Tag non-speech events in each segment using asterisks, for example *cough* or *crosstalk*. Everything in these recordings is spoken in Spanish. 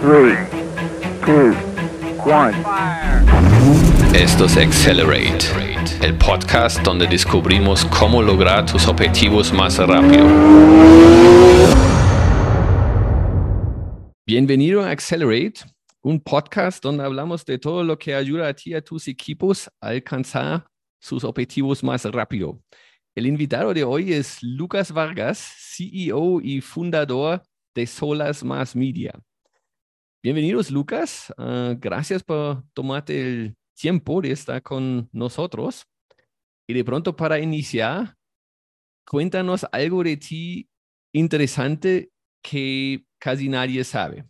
three, two, one. Esto es Accelerate, el podcast donde descubrimos cómo lograr tus objetivos más rápido. Bienvenido a Accelerate, un podcast donde hablamos de todo lo que ayuda a ti y a tus equipos a alcanzar sus objetivos más rápido. El invitado de hoy es Lucas Vargas, CEO y fundador de Solas Más Media. Bienvenidos, Lucas. Ah, gracias por tomarte el tiempo de estar con nosotros. Y de pronto, para iniciar, cuéntanos algo de ti interesante que casi nadie sabe.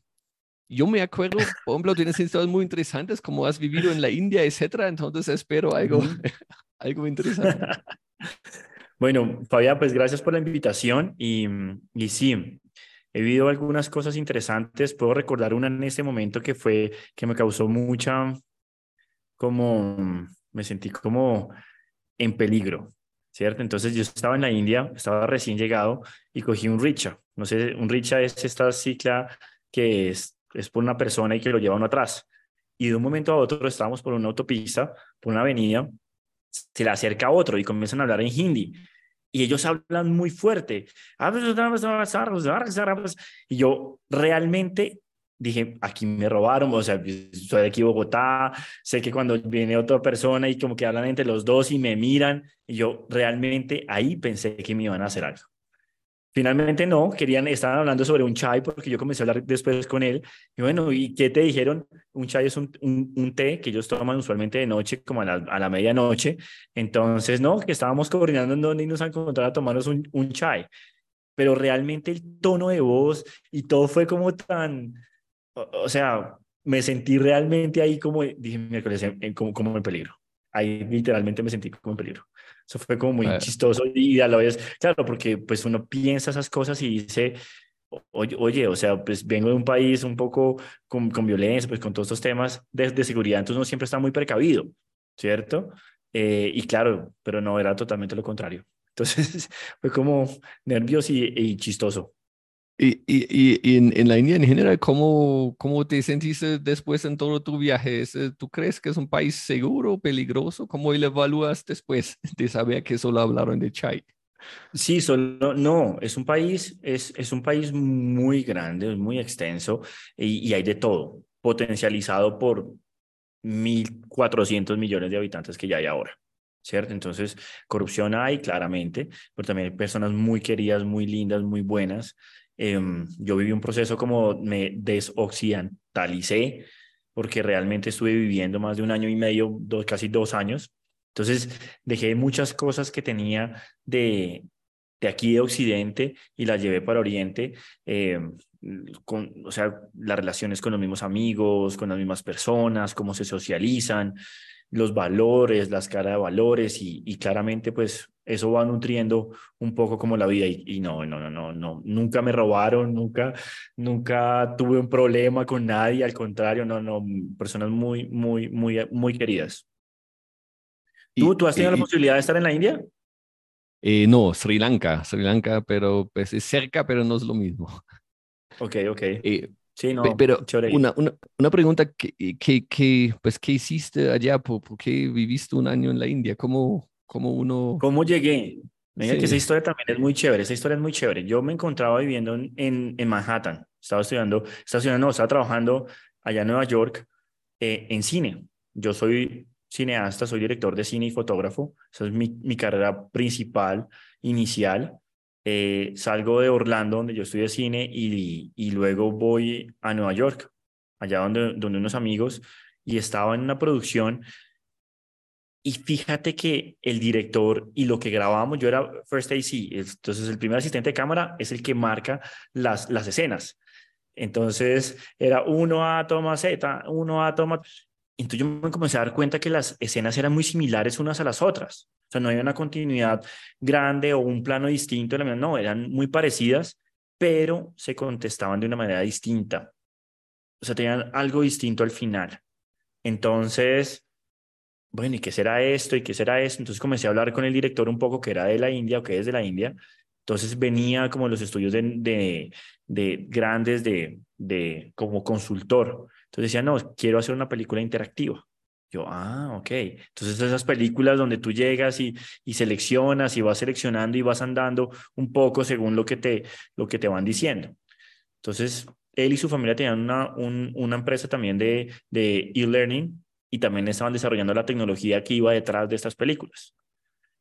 Yo me acuerdo, por ejemplo, tienes historias muy interesantes, como has vivido en la India, etcétera. Entonces espero algo, *laughs* algo interesante. *laughs* Bueno, Fabián, pues gracias por la invitación y, y sí, he vivido algunas cosas interesantes. Puedo recordar una en este momento que fue, que me causó mucha, como, me sentí como en peligro, ¿cierto? Entonces yo estaba en la India, estaba recién llegado y cogí un richa. No sé, un richa es esta cicla que es, es por una persona y que lo lleva uno atrás. Y de un momento a otro estábamos por una autopista, por una avenida, se le acerca otro y comienzan a hablar en hindi. Y ellos hablan muy fuerte. Y yo realmente dije, aquí me robaron, o sea, soy de aquí Bogotá, sé que cuando viene otra persona y como que hablan entre los dos y me miran, y yo realmente ahí pensé que me iban a hacer algo. Finalmente no, querían, estaban hablando sobre un chai porque yo comencé a hablar después con él. Y bueno, ¿y qué te dijeron? Un chai es un, un, té que ellos toman usualmente de noche, como a la, a la, medianoche. Entonces, no, que estábamos coordinando en dónde nos encontrar a tomarnos un, un chai. Pero realmente el tono de voz y todo fue como tan, o, o sea, me sentí realmente ahí como, dije miércoles, como, como en peligro. Ahí literalmente me sentí como en peligro. Eso fue como muy chistoso y a la vez, claro, porque pues uno piensa esas cosas y dice, oye, oye, o sea, pues vengo de un país un poco con, con violencia, pues con todos estos temas de, de, seguridad, entonces uno siempre está muy precavido, ¿cierto? Eh, y claro, pero no, era totalmente lo contrario. Entonces *laughs* fue como nervioso y, y chistoso. Y, y, y en, en, la India en general, ¿cómo, ¿cómo te sentiste después en todo tu viaje? ¿Tú crees que es un país seguro, peligroso? ¿Cómo lo evalúas después *laughs* de saber que solo hablaron de chai? Sí, solo, no, es un país, es, es un país muy grande, muy extenso y, y hay de todo, potencializado por 1.400 millones de habitantes que ya hay ahora. ¿cierto? Entonces, corrupción hay claramente, pero también hay personas muy queridas, muy lindas, muy buenas. Eh, yo viví un proceso como me desoccidentalicé, porque realmente estuve viviendo más de un año y medio, dos, casi dos años. Entonces, dejé muchas cosas que tenía de, de aquí de Occidente y las llevé para Oriente. Eh, con, o sea, las relaciones con los mismos amigos, con las mismas personas, cómo se socializan, los valores, la escala de valores y, y claramente pues eso va nutriendo un poco como la vida y, y, no, no, no, no, no, nunca me robaron, nunca, nunca tuve un problema con nadie, al contrario, no, no, personas muy, muy, muy, muy queridas. ¿Tú, ¿tú has tenido y, la posibilidad de estar en la India? Eh, no, Sri Lanka, Sri Lanka, pero pues es cerca, pero no es lo mismo. Ok, ok. Eh, Sí, no, pero una, una, una, pregunta, ¿qué, qué, qué, pues, ¿qué hiciste allá? ¿Por, ¿Por, qué viviste un año en la India? ¿Cómo, cómo uno...? ¿Cómo llegué? Mira sí. que esa historia también es muy chévere, esa historia es muy chévere. Yo me encontraba viviendo en, en Manhattan, estaba estudiando, estaba estudiando, no, estaba trabajando allá en Nueva York eh, en cine. Yo soy cineasta, soy director de cine y fotógrafo, esa es mi, mi carrera principal, inicial. Eh, salgo de Orlando, donde yo estudié cine, y, y luego voy a Nueva York, allá donde, donde unos amigos, y estaba en una producción. Y fíjate que el director y lo que grabábamos, yo era First AC, entonces el primer asistente de cámara es el que marca las, las escenas. Entonces era uno a toma Z, uno a toma. Entonces yo me comencé a dar cuenta que las escenas eran muy similares unas a las otras. O sea, no había una continuidad grande o un plano distinto. No, eran muy parecidas, pero se contestaban de una manera distinta. O sea, tenían algo distinto al final. Entonces, bueno, ¿y qué será esto? ¿Y qué será esto? Entonces comencé a hablar con el director un poco que era de la India o que es de la India. Entonces venía como los estudios de, de, de grandes de, de como consultor. Entonces decía, no, quiero hacer una película interactiva. Yo, ah, ok. Entonces esas películas donde tú llegas y, y seleccionas y vas seleccionando y vas andando un poco según lo que te, lo que te van diciendo. Entonces, él y su familia tenían una, un, una empresa también de e-learning y también estaban desarrollando la tecnología que iba detrás de estas películas.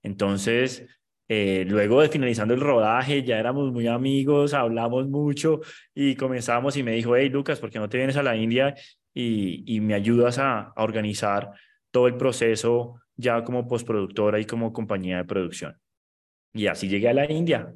Entonces, eh, luego de finalizando el rodaje, ya éramos muy amigos, hablamos mucho y comenzamos y me dijo, hey Lucas, ¿por qué no te vienes a la India y, me ayudas a, organizar todo el proceso ya como postproductora y como compañía de producción. Y así llegué a la India.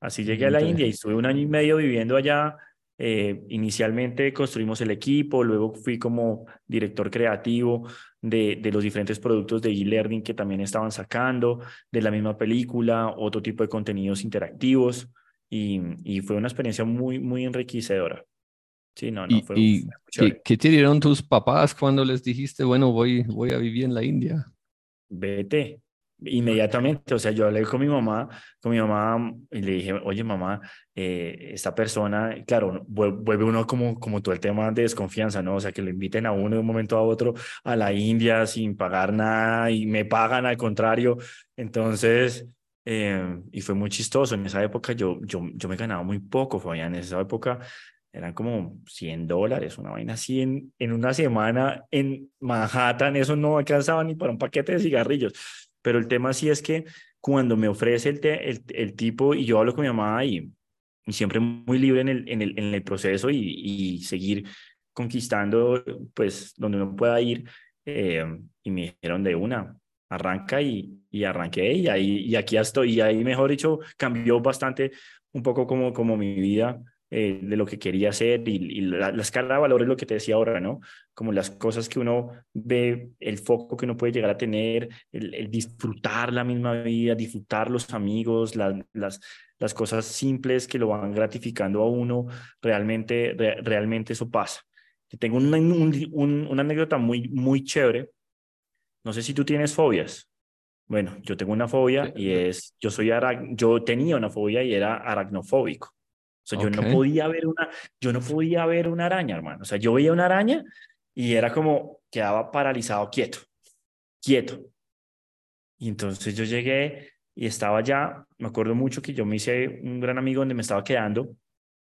Así llegué a la India y estuve un año y medio viviendo allá. Eh, inicialmente construimos el equipo, luego fui como director creativo de, de los diferentes productos de e-learning que también estaban sacando, de la misma película, otro tipo de contenidos interactivos y, y fue una experiencia muy, muy enriquecedora. Sí, no, no, fue, y ¿qué, te dieron tus papás cuando les dijiste, bueno, voy, voy a vivir en la India? Vete, inmediatamente, o sea, yo hablé con mi mamá, con mi mamá y le dije, oye mamá, eh, esta persona, claro, vuelve uno como, como todo el tema de desconfianza, ¿no? O sea, que le inviten a uno de un momento a otro a la India sin pagar nada y me pagan al contrario. Entonces, eh, y fue muy chistoso. En esa época yo, yo, yo me ganaba muy poco, Fabián. En esa época eran como 100 dólares, una vaina así en, en una semana en Manhattan, eso no alcanzaba ni para un paquete de cigarrillos. Pero el tema sí es que cuando me ofrece el, el, el, tipo y yo hablo con mi mamá y, y siempre muy libre en el, en el, en el proceso y, y, seguir conquistando, pues, donde uno pueda ir, eh, y me dijeron de una, arranca y, y arranqué y ahí y aquí estoy y ahí mejor dicho cambió bastante un poco como como mi vida eh, de lo que quería hacer y, la, escala de valores, lo que te decía ahora, ¿no? Como las cosas que uno ve, el foco que uno puede llegar a tener, el, disfrutar la misma vida, disfrutar los amigos, las, las cosas simples que lo van gratificando a uno, realmente, realmente eso pasa. Tengo una, una anécdota muy, muy chévere. No sé si tú tienes fobias. Bueno, yo tengo una fobia y es, yo soy, yo tenía una fobia y era aracnofóbico. O sea, yo no podía ver una, yo no podía ver una araña, hermano. O sea, yo veía una araña y era como quedaba paralizado, quieto, quieto. Y entonces yo llegué y estaba ya, me acuerdo mucho que yo me hice un gran amigo donde me estaba quedando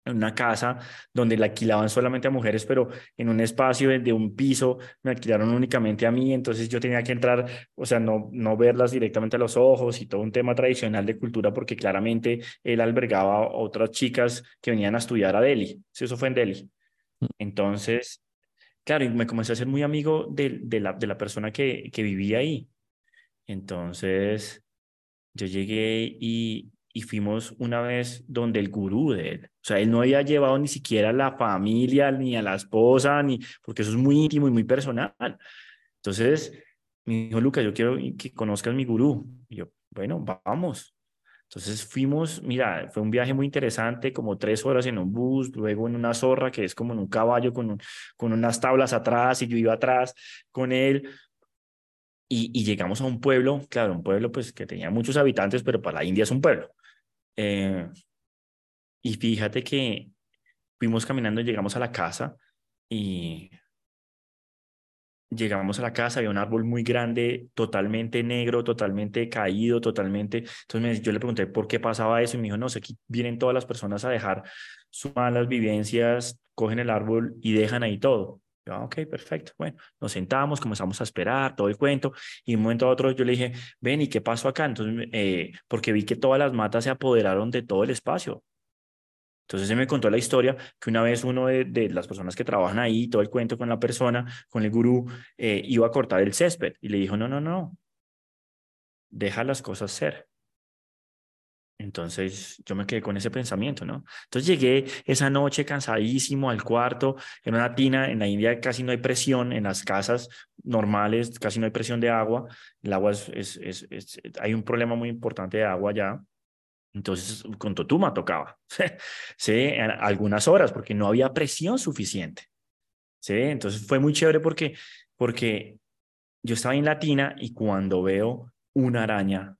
en una casa donde la alquilaban solamente a mujeres, pero en un espacio de, un piso me alquilaron únicamente a mí, entonces yo tenía que entrar, o sea, no, no verlas directamente a los ojos y todo un tema tradicional de cultura, porque claramente él albergaba a otras chicas que venían a estudiar a Delhi, sí, eso fue en Delhi. Mm. Entonces, claro, y me comencé a ser muy amigo de, de, la, de la persona que, que vivía ahí. Entonces, yo llegué y, y fuimos una vez donde el gurú de él, o sea, él no había llevado ni siquiera a la familia, ni a la esposa, ni porque eso es muy íntimo y muy personal. Entonces, me dijo, Lucas, yo quiero que conozcas mi gurú. Y yo, bueno, vamos. Entonces fuimos, mira, fue un viaje muy interesante, como tres horas en un bus, luego en una zorra que es como en un caballo con, con unas tablas atrás y yo iba atrás con él. Y, y, llegamos a un pueblo, claro, un pueblo pues que tenía muchos habitantes, pero para la India es un pueblo. Eh, y fíjate que fuimos caminando, llegamos a la casa y llegamos a la casa, había un árbol muy grande, totalmente negro, totalmente caído, totalmente. Entonces yo le pregunté por qué pasaba eso y me dijo, no sé, aquí vienen todas las personas a dejar sus malas vivencias, cogen el árbol y dejan ahí todo. Ah, ok, perfecto. Bueno, nos sentamos, comenzamos a esperar todo el cuento y de un momento a otro yo le dije, ven, ¿y qué pasó acá? Entonces, eh, porque vi que todas las matas se apoderaron de todo el espacio. Entonces se me contó la historia que una vez uno de, las personas que trabajan ahí, todo el cuento con la persona, con el gurú, eh, iba a cortar el césped y le dijo, no, no, no, deja las cosas ser. Entonces yo me quedé con ese pensamiento, ¿no? Entonces llegué esa noche cansadísimo al cuarto, en una tina, en la India casi no hay presión, en las casas normales casi no hay presión de agua, el agua es, es, es, hay un problema muy importante de agua ya, entonces con Totuma tocaba, *laughs* ¿sí? Algunas horas porque no había presión suficiente, ¿sí? Entonces fue muy chévere porque, porque yo estaba en la tina y cuando veo una araña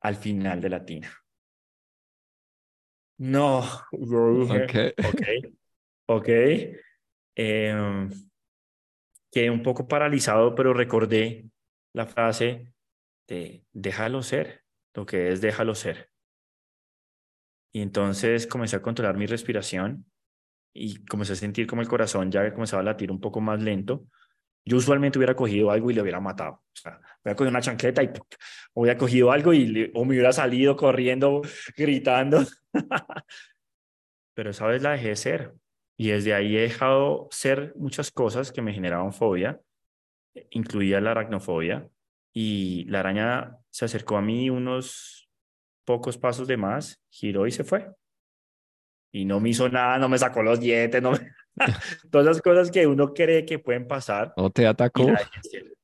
al final de la tina, No, Ok. ok, ok. Em, quedé un poco paralizado, pero recordé la frase de déjalo ser, lo que es déjalo ser. Y entonces comencé a controlar mi respiración y comencé a sentir como el corazón ya comenzaba a latir un poco más lento. Yo usualmente hubiera cogido algo y le hubiera matado. O sea, hubiera cogido una chancleta y hubiera cogido algo y le- o me hubiera salido corriendo, gritando. Pero esa vez la dejé ser. Y desde ahí he dejado ser muchas cosas que me generaban fobia, incluida la aracnofobia. Y la araña se acercó a mí unos pocos pasos de más, giró y se fue. Y no me hizo nada, no me sacó los dientes, no me... *laughs* todas las cosas que uno cree que pueden pasar. ¿O te Y, atacó? ser.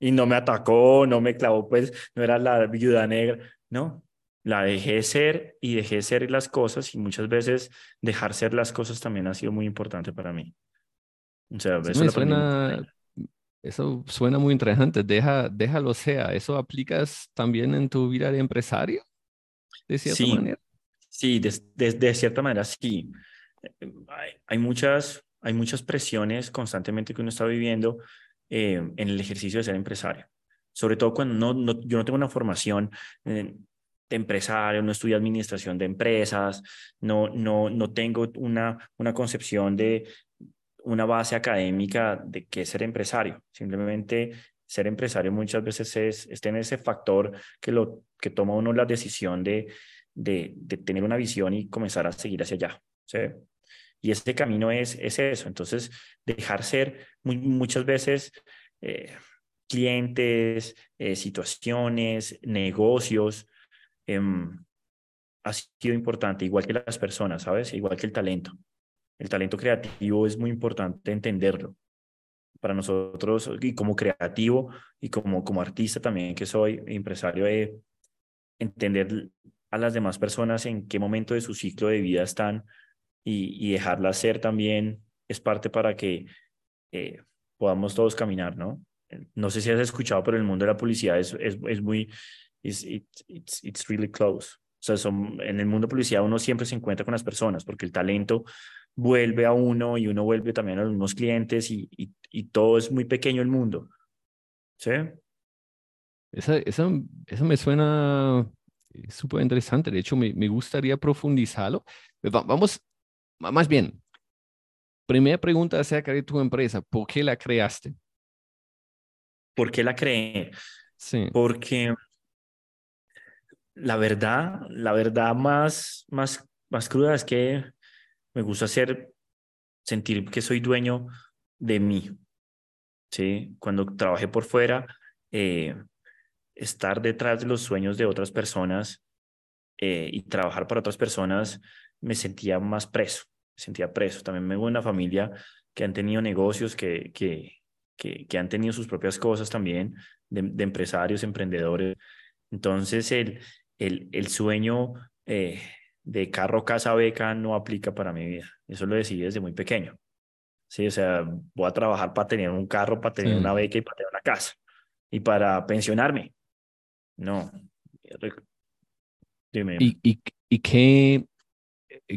Y no me atacó, no me clavó, pues no era la viuda negra. No, la dejé ser y dejé ser las cosas y muchas veces dejar ser las cosas también ha sido muy importante para mí. O sea, Eso eso suena, eso suena muy interesante. Deja, déjalo sea. ¿Eso aplicas también en tu vida de empresario? De cierta Sí, manera. sí, de, de- de cierta manera sí. Hay muchas, hay muchas presiones constantemente que uno está viviendo eh, en el ejercicio de ser empresario. Sobre todo cuando no, no- yo no tengo una formación eh, de empresario, no estudié administración de empresas, no, no, no tengo una, una concepción de una base académica de qué es ser empresario. Simplemente ser empresario muchas veces es, es tener ese factor que, lo, que toma uno la decisión de, de, de tener una visión y comenzar a seguir hacia allá. ¿sí? Y ese camino es, es eso. Entonces, dejar ser muchas veces eh, clientes, eh, situaciones, negocios, em, ha sido importante, igual que las personas, ¿sabes? Igual que el talento. El talento creativo es muy importante entenderlo. Para nosotros, y como creativo y como, como artista también que soy, empresario, de entender a las demás personas en qué momento de su ciclo de vida están y, y dejarlas ser también es parte para que eh, podamos todos caminar, ¿no? No sé si has escuchado, pero el mundo de la publicidad es, es, es muy, it's, it's, it's, really close. O sea, son, en el mundo de publicidad uno siempre se encuentra con las personas porque el talento vuelve a uno y uno vuelve también a unos clientes y, y, y todo es muy pequeño el mundo. ¿Sí? Esa, esa, eso me suena eh, súper interesante. De hecho, me, me gustaría profundizarlo. Va- vamos, más bien, primera pregunta acerca de tu empresa. ¿Por qué la creaste? ¿Por qué la creé? Sí. Porque la verdad, la verdad más, más, más cruda es que me gusta hacer, sentir que soy dueño de mí. ¿sí? Cuando trabajé por fuera, eh, estar detrás de los sueños de otras personas eh, y trabajar para otras personas, me sentía más preso, sentía preso. También me veo una familia que han tenido negocios, que, que, que, que han tenido sus propias cosas también, de, de empresarios, emprendedores. Entonces, el, el, el sueño eh, de carro, casa, beca no aplica para mi vida. Eso lo decidí desde muy pequeño. Sí, o sea, voy a trabajar para tener un carro, para tener Sí. una beca y para tener una casa. Y para pensionarme. No. Dime. ¿Y, y, y qué,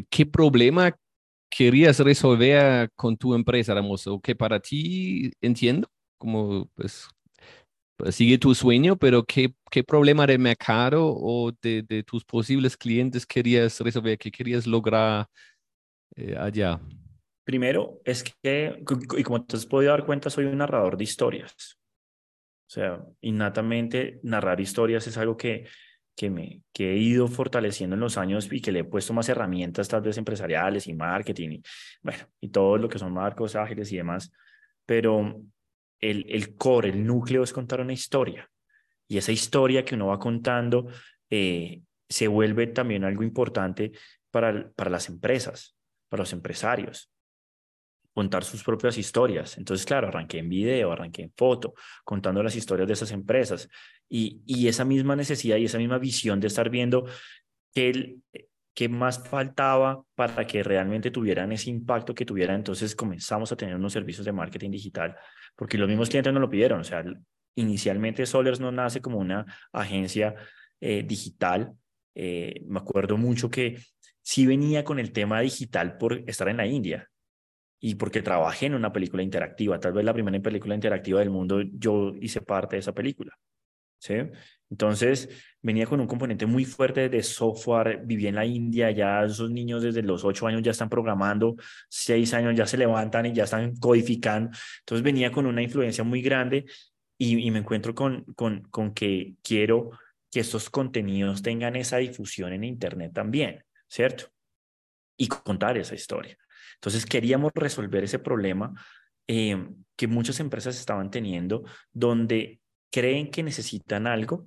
qué problema querías resolver con tu empresa, Ramos? ¿O que para ti, entiendo, como pues, pues, sigue tu sueño, pero qué, qué problema de mercado o de, de tus posibles clientes querías resolver, qué querías lograr eh, allá? Primero, es que, y como te has podido dar cuenta, soy un narrador de historias. O sea, innatamente narrar historias es algo que, que, me, que he ido fortaleciendo en los años y que le he puesto más herramientas, tal vez empresariales y marketing, y, bueno, y todo lo que son marcos ágiles y demás. Pero el, el core, el núcleo es contar una historia. Y esa historia que uno va contando eh, se vuelve también algo importante para, para las empresas, para los empresarios contar sus propias historias. Entonces, claro, arranqué en video, arranqué en foto, contando las historias de esas empresas y, esa misma necesidad y esa misma visión de estar viendo qué, qué más faltaba para que realmente tuvieran ese impacto que tuvieran. Entonces comenzamos a tener unos servicios de marketing digital porque los mismos clientes nos lo pidieron. O sea, inicialmente Solers no nace como una agencia eh, digital. Eh, me acuerdo mucho que sí venía con el tema digital por estar en la India y porque trabajé en una película interactiva, tal vez la primera película interactiva del mundo, yo hice parte de esa película. ¿sí? Entonces, venía con un componente muy fuerte de software, vivía en la India, ya esos niños desde los ocho años ya están programando, seis años ya se levantan y ya están codificando. Entonces, venía con una influencia muy grande y, y me encuentro con, con, con que quiero que estos contenidos tengan esa difusión en Internet también, ¿cierto? Y contar esa historia. Entonces queríamos resolver ese problema eh, que muchas empresas estaban teniendo, donde creen que necesitan algo,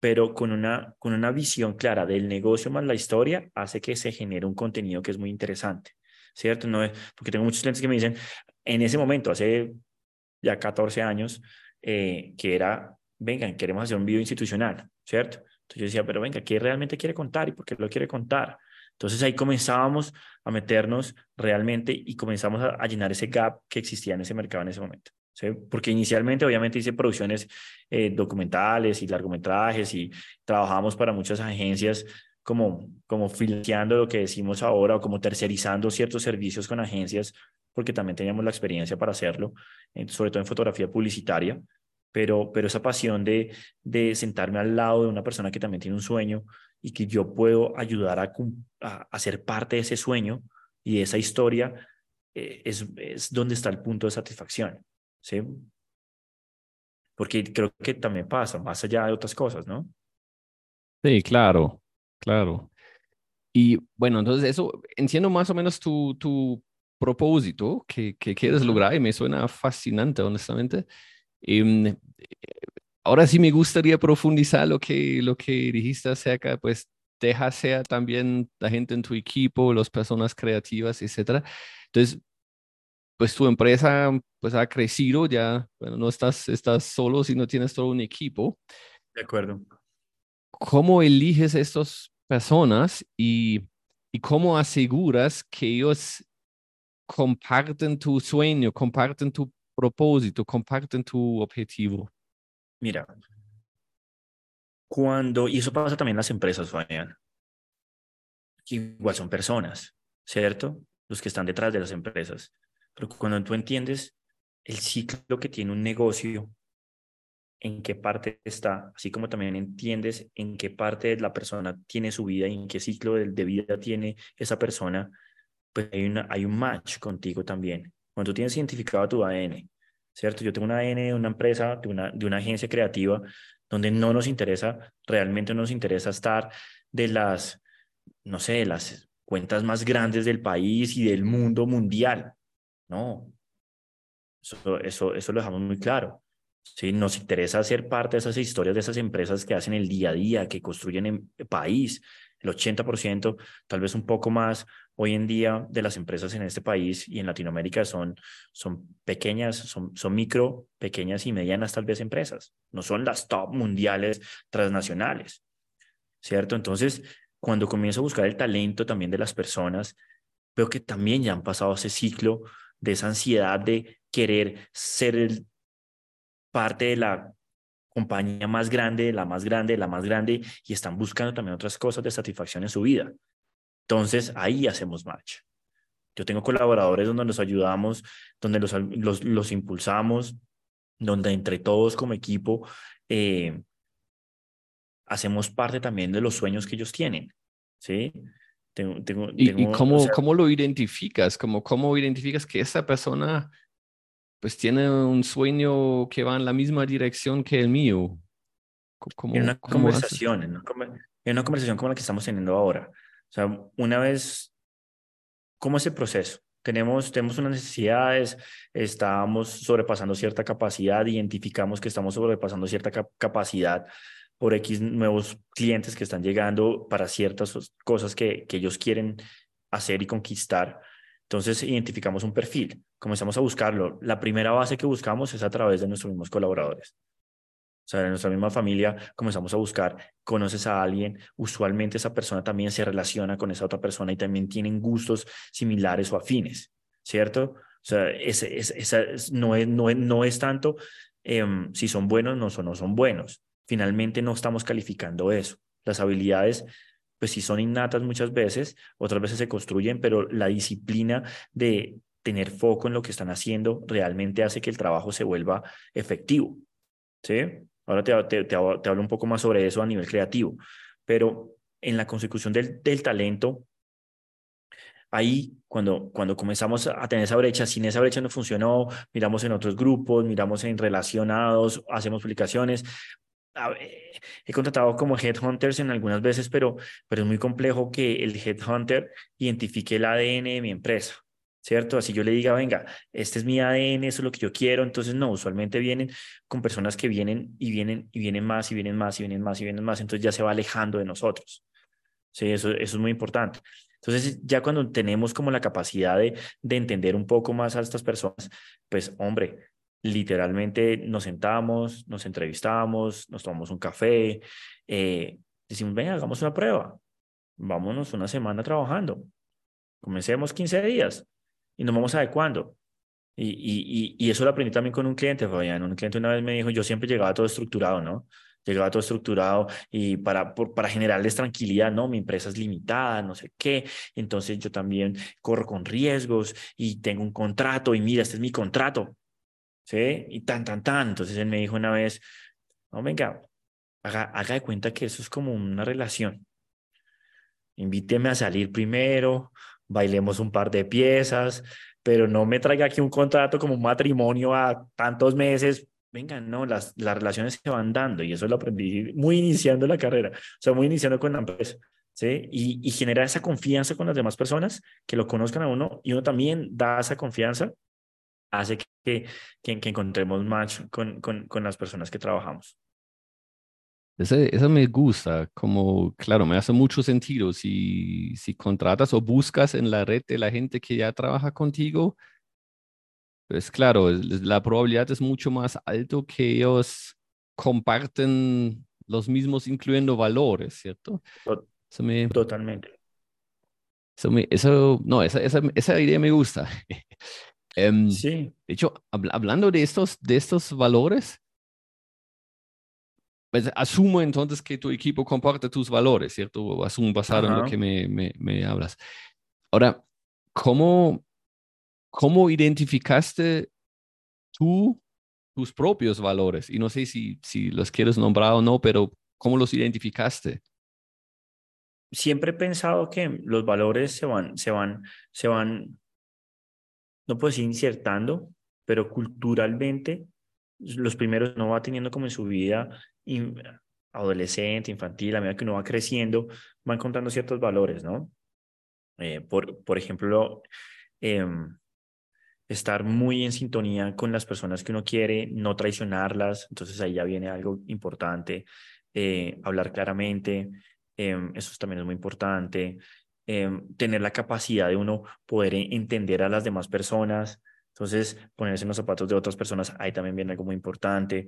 pero con una, con una visión clara del negocio más la historia, hace que se genere un contenido que es muy interesante, ¿cierto? No es, porque tengo muchos clientes que me dicen, en ese momento, hace ya 14 años, eh, que era, vengan, queremos hacer un video institucional, ¿cierto? Entonces yo decía, pero venga, ¿qué realmente quiere contar y por qué lo quiere contar? Entonces ahí comenzábamos a meternos realmente y comenzamos a, llenar ese gap que existía en ese mercado en ese momento. Porque inicialmente obviamente hice producciones eh, documentales y largometrajes y trabajábamos para muchas agencias como, como lo que decimos ahora o como tercerizando ciertos servicios con agencias porque también teníamos la experiencia para hacerlo, sobre todo en fotografía publicitaria, pero, pero esa pasión de, de sentarme al lado de una persona que también tiene un sueño y que yo puedo ayudar a, a, ser parte de ese sueño y de esa historia, eh, es, es donde está el punto de satisfacción, ¿sí? Porque creo que también pasa, más allá de otras cosas, ¿no? Sí, claro, claro. Y bueno, entonces eso, entiendo más o menos tu, tu propósito que, que quieres lograr y me suena fascinante, honestamente. Em, ahora sí me gustaría profundizar lo que, lo que dijiste acerca, pues deja ser también la gente en tu equipo, las personas creativas, etcétera. Entonces, pues tu empresa pues ha crecido ya, bueno, no estás, estás solo, sino tienes todo un equipo. De acuerdo. ¿Cómo eliges estas personas y, y cómo aseguras que ellos comparten tu sueño, comparten tu propósito, comparten tu objetivo? Mira, cuando, y eso pasa también en las empresas, Fabián, igual son personas, ¿cierto? Los que están detrás de las empresas. Pero cuando tú entiendes el ciclo que tiene un negocio, en qué parte está, así como también entiendes en qué parte de la persona tiene su vida y en qué ciclo de, vida tiene esa persona, pues hay, una, hay un match contigo también. Cuando tú tienes identificado tu ADN, ¿cierto? Yo tengo una ADN de una empresa, de una, de una agencia creativa, donde no nos interesa, realmente no nos interesa estar de las, no sé, las cuentas más grandes del país y del mundo mundial. No, eso, eso, eso lo dejamos muy claro. Sí, nos interesa ser parte de esas historias de esas empresas que hacen el día a día, que construyen el país. El 80%, tal vez un poco más, hoy en día de las empresas en este país y en Latinoamérica son, son pequeñas, son, son micro, pequeñas y medianas tal vez empresas. No son las top mundiales transnacionales. ¿Cierto? Entonces, cuando comienzo a buscar el talento también de las personas, veo que también ya han pasado ese ciclo de esa ansiedad de querer ser el, parte de la compañía más grande, la más grande, la más grande, y están buscando también otras cosas de satisfacción en su vida. Entonces, ahí hacemos match. Yo tengo colaboradores donde nos ayudamos, donde los, los, los impulsamos, donde entre todos como equipo eh, hacemos parte también de los sueños que ellos tienen. ¿sí? Tengo, tengo, ¿Y, cómo, cómo lo identificas? ¿Cómo, ¿Cómo identificas que esa persona pues tiene un sueño que va en la misma dirección que el mío. ¿Cómo, en una conversación, en una, en una, conversación como la que estamos teniendo ahora. O sea, una vez, ¿cómo es el proceso? Tenemos, tenemos unas necesidades, estamos sobrepasando cierta capacidad, identificamos que estamos sobrepasando cierta capacidad por X nuevos clientes que están llegando para ciertas cosas que, que ellos quieren hacer y conquistar. Entonces identificamos un perfil, comenzamos a buscarlo. La primera base que buscamos es a través de nuestros mismos colaboradores. O sea, de nuestra misma familia comenzamos a buscar, conoces a alguien, usualmente esa persona también se relaciona con esa otra persona y también tienen gustos similares o afines, ¿cierto? O sea, ese, esa no, es, no, es, no es tanto em, si son buenos no, son, no son buenos. Finalmente no estamos calificando eso. Las habilidades pues sí son innatas muchas veces, otras veces se construyen, pero la disciplina de tener foco en lo que están haciendo realmente hace que el trabajo se vuelva efectivo. ¿Sí? Ahora te, te, hablo un poco más sobre eso a nivel creativo, pero en la consecución del, del talento, ahí cuando, cuando comenzamos a tener esa brecha, sin esa brecha no funcionó, miramos en otros grupos, miramos en relacionados, hacemos publicaciones. he contratado como headhunters en algunas veces, pero, pero es muy complejo que el headhunter identifique el ADN de mi empresa. ¿Cierto? Así yo le diga, venga, este es mi ADN, eso es lo que yo quiero. Entonces, no, usualmente vienen con personas que vienen y vienen y vienen más y vienen más y vienen más y vienen más. Entonces ya se va alejando de nosotros. Sí, eso, eso es muy importante. Entonces, ya cuando tenemos como la capacidad de, de entender un poco más a estas personas, pues, hombre, literalmente nos sentamos, nos entrevistamos, nos tomamos un café, eh, decimos, venga, hagamos una prueba, vámonos una semana trabajando, comencemos 15 días, y nos vamos adecuando. Y, y, y, eso lo aprendí también con un cliente, Fabián. Un cliente una vez me dijo, yo siempre llegaba todo estructurado, ¿no? Llegaba todo estructurado y para, por, para generarles tranquilidad, ¿no? Mi empresa es limitada, no sé qué. Entonces yo también corro con riesgos y tengo un contrato y mira, este es mi contrato. ¿Sí? Y tan, tan, tan. Entonces él me dijo una vez, no, venga, haga, haga de cuenta que eso es como una relación. Invíteme a salir primero, bailemos un par de piezas, pero no me traiga aquí un contrato como un matrimonio a tantos meses. Venga, no, las, las relaciones se van dando y eso lo aprendí muy iniciando la carrera, o sea, muy iniciando con la empresa. ¿Sí? Y, y generar esa confianza con las demás personas, que lo conozcan a uno y uno también da esa confianza, hace que, que, que encontremos match con, con, con las personas que trabajamos. Eso me gusta, como, claro, me hace mucho sentido. Si, si contratas o buscas en la red de la gente que ya trabaja contigo, pues claro, la probabilidad es mucho más alto que ellos comparten los mismos, incluyendo valores, ¿cierto? Eso me, Totalmente. Eso, me, eso no, esa, esa, esa idea me gusta. um, *laughs* sí. De hecho, hablando de estos, de estos valores, pues, asumo entonces que tu equipo comparte tus valores, ¿cierto? Asumo basado en lo que me, me, me, hablas. Ahora, ¿cómo, ¿cómo identificaste tú tus propios valores? Y no sé si, si los quieres nombrar o no, pero ¿cómo los identificaste? Siempre he pensado que los valores se van, se van, se van, no puedo decir insertando, pero culturalmente los primeros no va teniendo como en su vida adolescente, infantil, a medida que uno va creciendo, va encontrando ciertos valores, ¿no? Eh, por, por ejemplo, em, estar muy en sintonía con las personas que uno quiere, no traicionarlas, entonces ahí ya viene algo importante, eh, hablar claramente, em, eso también es muy importante, em, tener la capacidad de uno poder entender a las demás personas, entonces ponerse en los zapatos de otras personas, ahí también viene algo muy importante.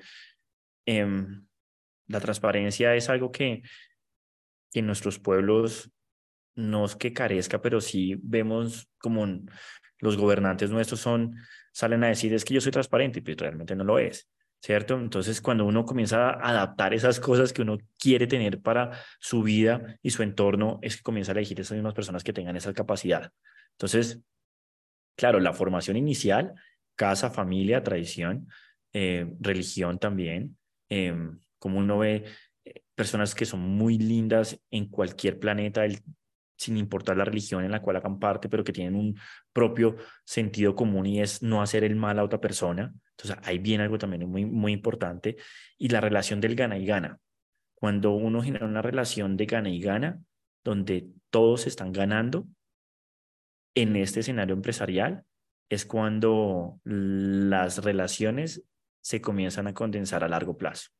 La transparencia es algo que, en nuestros pueblos no es que carezca, pero sí vemos como los gobernantes nuestros son, salen a decir es que yo soy transparente, pero realmente no lo es, ¿cierto? Entonces, cuando uno comienza a adaptar esas cosas que uno quiere tener para su vida y su entorno, es que comienza a elegir esas mismas personas que tengan esa capacidad. Entonces, claro, la formación inicial, casa, familia, tradición, eh, religión también, em, como uno ve eh, personas que son muy lindas en cualquier planeta, sin importar la religión en la cual hagan parte, pero que tienen un propio sentido común y es no hacer el mal a otra persona. Entonces ahí viene algo también muy, muy importante. Y la relación del gana y gana. Cuando uno genera una relación de gana y gana, donde todos están ganando, en este escenario empresarial, es cuando las relaciones se comienzan a condensar a largo plazo.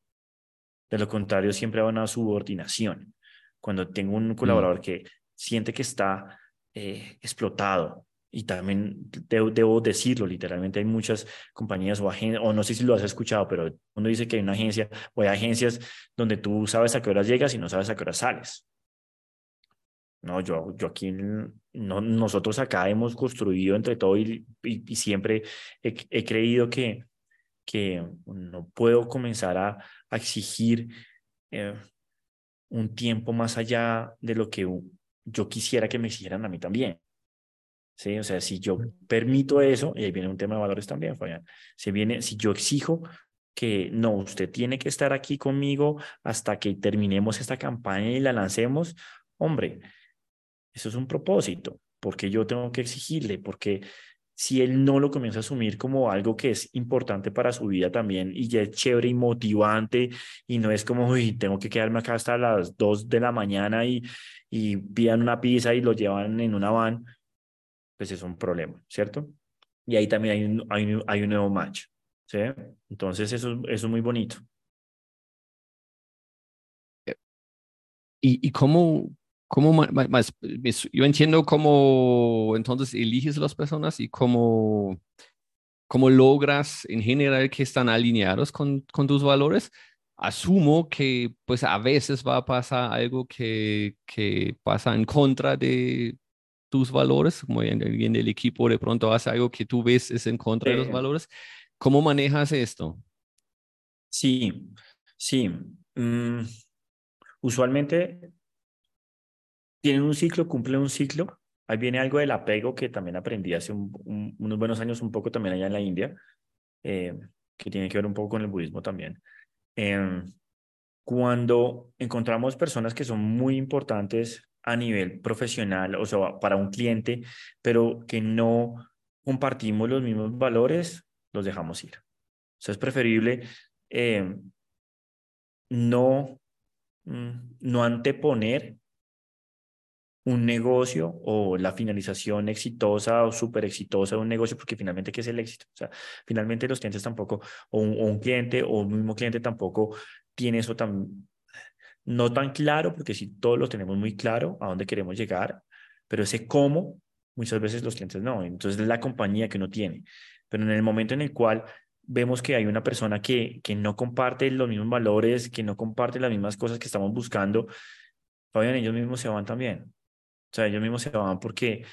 De lo contrario, siempre va una subordinación. Cuando tengo un mm. colaborador que siente que está eh, explotado, y también debo, decirlo, literalmente hay muchas compañías o agencias, o no sé si lo has escuchado, pero uno dice que hay una agencia, o hay agencias donde tú sabes a qué horas llegas y no sabes a qué horas sales. No, yo, yo aquí, no, nosotros acá hemos construido entre todo y, y, siempre he, creído que, que no puedo comenzar a, exigir eh, un tiempo más allá de lo que yo quisiera que me exigieran a mí también. ¿Sí? O sea, si yo permito eso, y ahí viene un tema de valores también, Fabián, si, viene, si yo exijo que no, usted tiene que estar aquí conmigo hasta que terminemos esta campaña y la lancemos, hombre, eso es un propósito, porque yo tengo que exigirle, porque si él no lo comienza a asumir como algo que es importante para su vida también y ya es chévere y motivante y no es como, uy, tengo que quedarme acá hasta las 2 de la mañana y, y pidan una pizza y lo llevan en una van, pues es un problema, ¿cierto? Y ahí también hay un, hay un, hay un nuevo match, ¿sí? Entonces eso, eso es muy bonito. ¿Y, y cómo, cómo más, yo entiendo cómo entonces eliges las personas y cómo, cómo logras en general que están alineados con, con tus valores? Asumo que pues a veces va a pasar algo que, que pasa en contra de, tus valores, como en, en, el equipo de pronto hace algo que tú ves es en contra de los valores. ¿Cómo manejas esto? Sí, sí. Mm, usualmente tienen un ciclo, cumplen un ciclo. Ahí viene algo del apego que también aprendí hace unos buenos años, un poco también allá en la India, eh, que tiene que ver un poco con el budismo también. Eh, cuando encontramos personas que son muy importantes a nivel profesional, o sea, para un cliente, pero que no compartimos los mismos valores, los dejamos ir. O sea, es preferible eh, no, mm, no anteponer un negocio o la finalización exitosa o súper exitosa de un negocio, porque finalmente, ¿qué es el éxito? O sea, finalmente los clientes tampoco, o un, o un cliente o un mismo cliente tampoco tiene eso tan, no tan claro, porque si todos lo tenemos muy claro a dónde queremos llegar, pero ese cómo, muchas veces los clientes no. Entonces es la compañía que no tiene. Pero en el momento en el cual vemos que hay una persona que, que no comparte los mismos valores, que no comparte las mismas cosas que estamos buscando, Fabián, ellos mismos se van también. Sea, ellos mismos se van porque,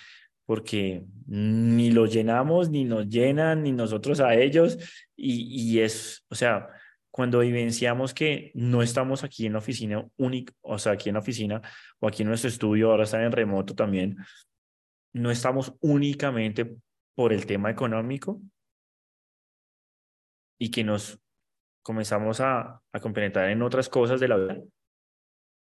porque ni los llenamos, ni nos llenan, ni nosotros a ellos. Y, y es, o sea, cuando vivenciamos que no estamos aquí en la oficina única, o sea, aquí en la oficina o aquí en nuestro estudio, ahora están en remoto también, no estamos únicamente por el tema económico y que nos comenzamos a, a compenetrar en otras cosas de la vida,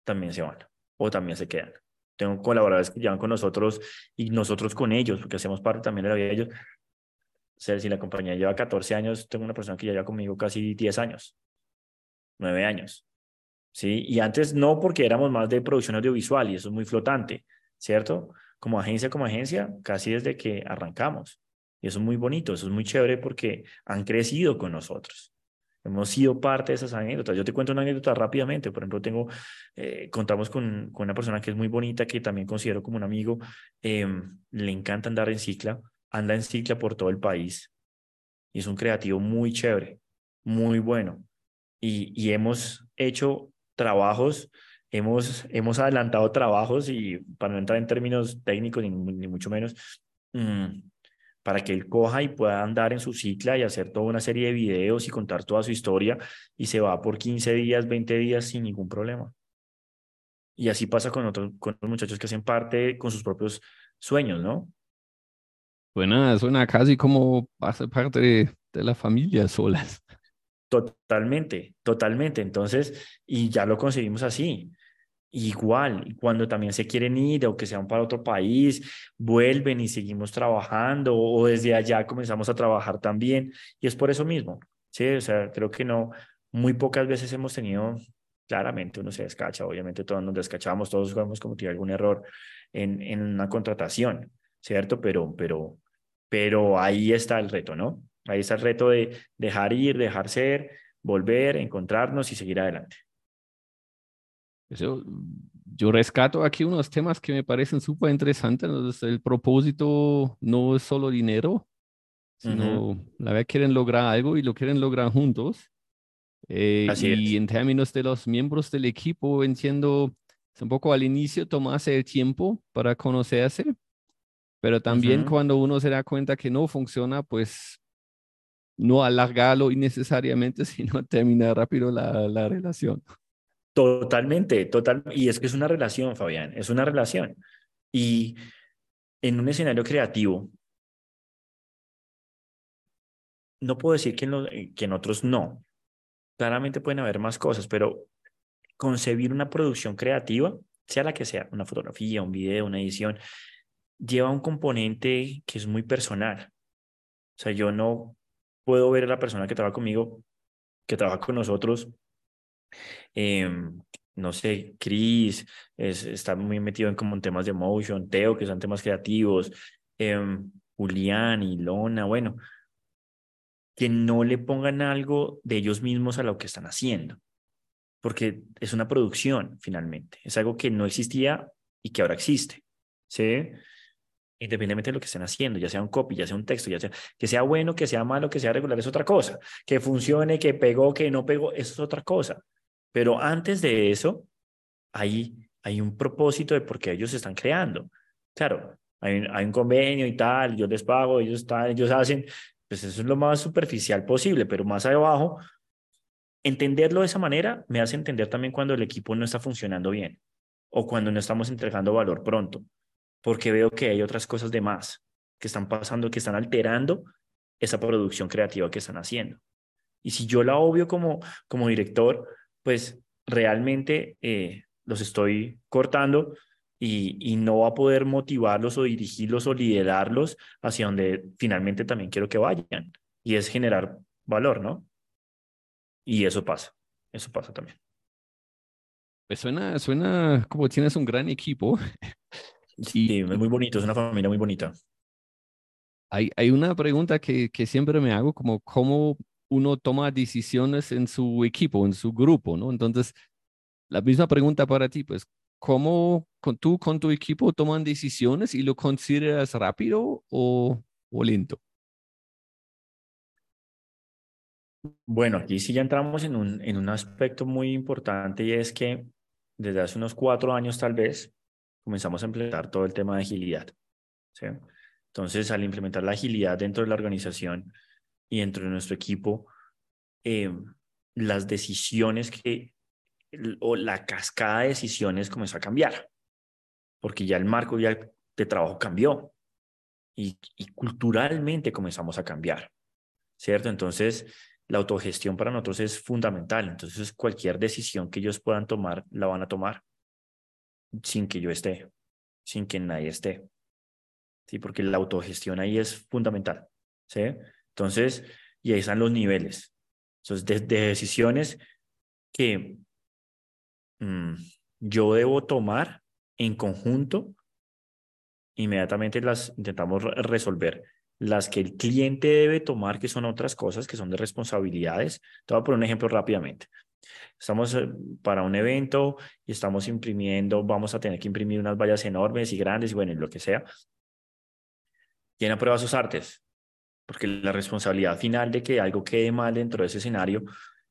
también se van o también se quedan. Tengo colaboradores que llevan con nosotros y nosotros con ellos, porque hacemos parte también de la vida de ellos. O sea, si la compañía lleva 14 años, tengo una persona que ya lleva conmigo casi 10 años nueve años. ¿sí? Y antes no porque éramos más de producción audiovisual y eso es muy flotante, ¿cierto? Como agencia, como agencia, casi desde que arrancamos. Y eso es muy bonito, eso es muy chévere porque han crecido con nosotros. Hemos sido parte de esas anécdotas. Yo te cuento una anécdota rápidamente. Por ejemplo, tengo, eh, contamos con, con, una persona que es muy bonita, que también considero como un amigo. Eh, le encanta andar en cicla, anda en cicla por todo el país. Y es un creativo muy chévere, muy bueno y, hemos hecho trabajos, hemos, hemos adelantado trabajos y para no entrar en términos técnicos ni, mucho menos, mm, para que él coja y pueda andar en su cicla y hacer toda una serie de videos y contar toda su historia y se va por 15 días, 20 días sin ningún problema. Y así pasa con otros con los muchachos que hacen parte con sus propios sueños, ¿no? Suena, suena casi como hacer parte de, de la familia solas. Totalmente, totalmente. Entonces, y ya lo conseguimos así. Igual, cuando también se quieren ir o que sean para otro país, vuelven y seguimos trabajando o desde allá comenzamos a trabajar también. Y es por eso mismo, ¿sí? O sea, creo que no, muy pocas veces hemos tenido, claramente uno se descacha, obviamente todos nos descachamos, todos hemos cometido algún error en, en una contratación, ¿cierto? Pero, pero, pero ahí está el reto, ¿no? Ahí está el reto de dejar ir, dejar ser, volver, encontrarnos y seguir adelante. Yo rescato aquí unos temas que me parecen súper interesantes. El propósito no es solo dinero, sino la vez quieren lograr algo y lo quieren lograr juntos. Eh, y en términos de los miembros del equipo, entiendo, es un poco al inicio tomarse el tiempo para conocerse, pero también cuando uno se da cuenta que no funciona, pues no alargarlo innecesariamente, *laughs* sino terminar rápido la, la relación. Totalmente, total. Y es que es una relación, Fabián, es una relación. Y en un escenario creativo, no puedo decir que en, que en otros no. Claramente pueden haber más cosas, pero concebir una producción creativa, sea la que sea, una fotografía, un video, una edición, lleva un componente que es muy personal. O sea, yo no puedo ver a la persona que trabaja conmigo, que trabaja con nosotros, em, no sé, Chris es, está muy metido en como en temas de motion, Teo, que son temas creativos, eh, Julián y Lona, bueno, que no le pongan algo de ellos mismos a lo que están haciendo, porque es una producción finalmente, es algo que no existía y que ahora existe, ¿sí? Independientemente de lo que estén haciendo, ya sea un copy, ya sea un texto, ya sea que sea bueno, que sea malo, que sea regular, es otra cosa. Que funcione, que pegó, que no pegó, eso es otra cosa. Pero antes de eso, hay, hay un propósito de por qué ellos están creando. Claro, hay, hay un convenio y tal, yo les pago, ellos, están, ellos hacen, pues eso es lo más superficial posible, pero más abajo, entenderlo de esa manera me hace entender también cuando el equipo no está funcionando bien o cuando no estamos entregando valor pronto porque veo que hay otras cosas de más que están pasando, que están alterando esa producción creativa que están haciendo. Y si yo la obvio como, como director, pues realmente eh, los estoy cortando y, y, no va a poder motivarlos o dirigirlos o liderarlos hacia donde finalmente también quiero que vayan. Y es generar valor, ¿no? Y eso pasa, eso pasa también. Pues suena, suena como tienes un gran equipo. *laughs* Sí, es muy bonito, es una familia muy bonita. Hay, hay una pregunta que, que siempre me hago, como cómo uno toma decisiones en su equipo, en su grupo, ¿no? Entonces, la misma pregunta para ti, pues, ¿cómo tú con tu equipo toman decisiones y lo consideras rápido o, lento? Bueno, aquí sí ya entramos en un, en un aspecto muy importante y es que desde hace unos cuatro años tal vez, comenzamos a implementar todo el tema de agilidad. Entonces, al implementar la agilidad dentro de la organización y dentro de nuestro equipo, eh, las decisiones que, o la cascada de decisiones comenzó a cambiar, porque ya el marco ya de trabajo cambió y, y culturalmente comenzamos a cambiar, ¿cierto? Entonces, la autogestión para nosotros es fundamental. Entonces, cualquier decisión que ellos puedan tomar, la van a tomar sin que yo esté, sin que nadie esté. Sí, porque la autogestión ahí es fundamental. ¿sí? Entonces, y ahí están los niveles. Entonces, de, decisiones que mm, yo debo tomar en conjunto, inmediatamente las intentamos resolver. Las que el cliente debe tomar, que son otras cosas, que son de responsabilidades. Te voy a poner un ejemplo rápidamente. Estamos eh, para un evento y estamos imprimiendo, vamos a tener que imprimir unas vallas enormes y grandes y bueno, lo que sea. ¿Quién aprueba sus artes? Porque la responsabilidad final de que algo quede mal dentro de ese escenario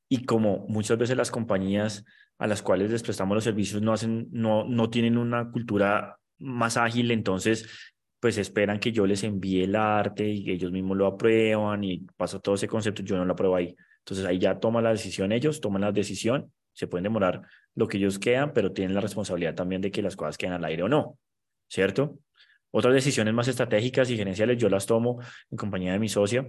y como muchas veces las compañías a las cuales les prestamos los servicios no, hacen, no, no tienen una cultura más ágil, entonces pues esperan que yo les envíe el arte y ellos mismos lo aprueban y pasa todo ese concepto, yo no lo apruebo ahí. Entonces ahí ya toman la decisión ellos, toman la decisión, se pueden demorar lo que ellos quedan, pero tienen la responsabilidad también de que las cosas queden al aire o no, ¿cierto? Otras decisiones más estratégicas y gerenciales yo las tomo en compañía de mi socia